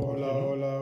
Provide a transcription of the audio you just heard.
Hola, hola.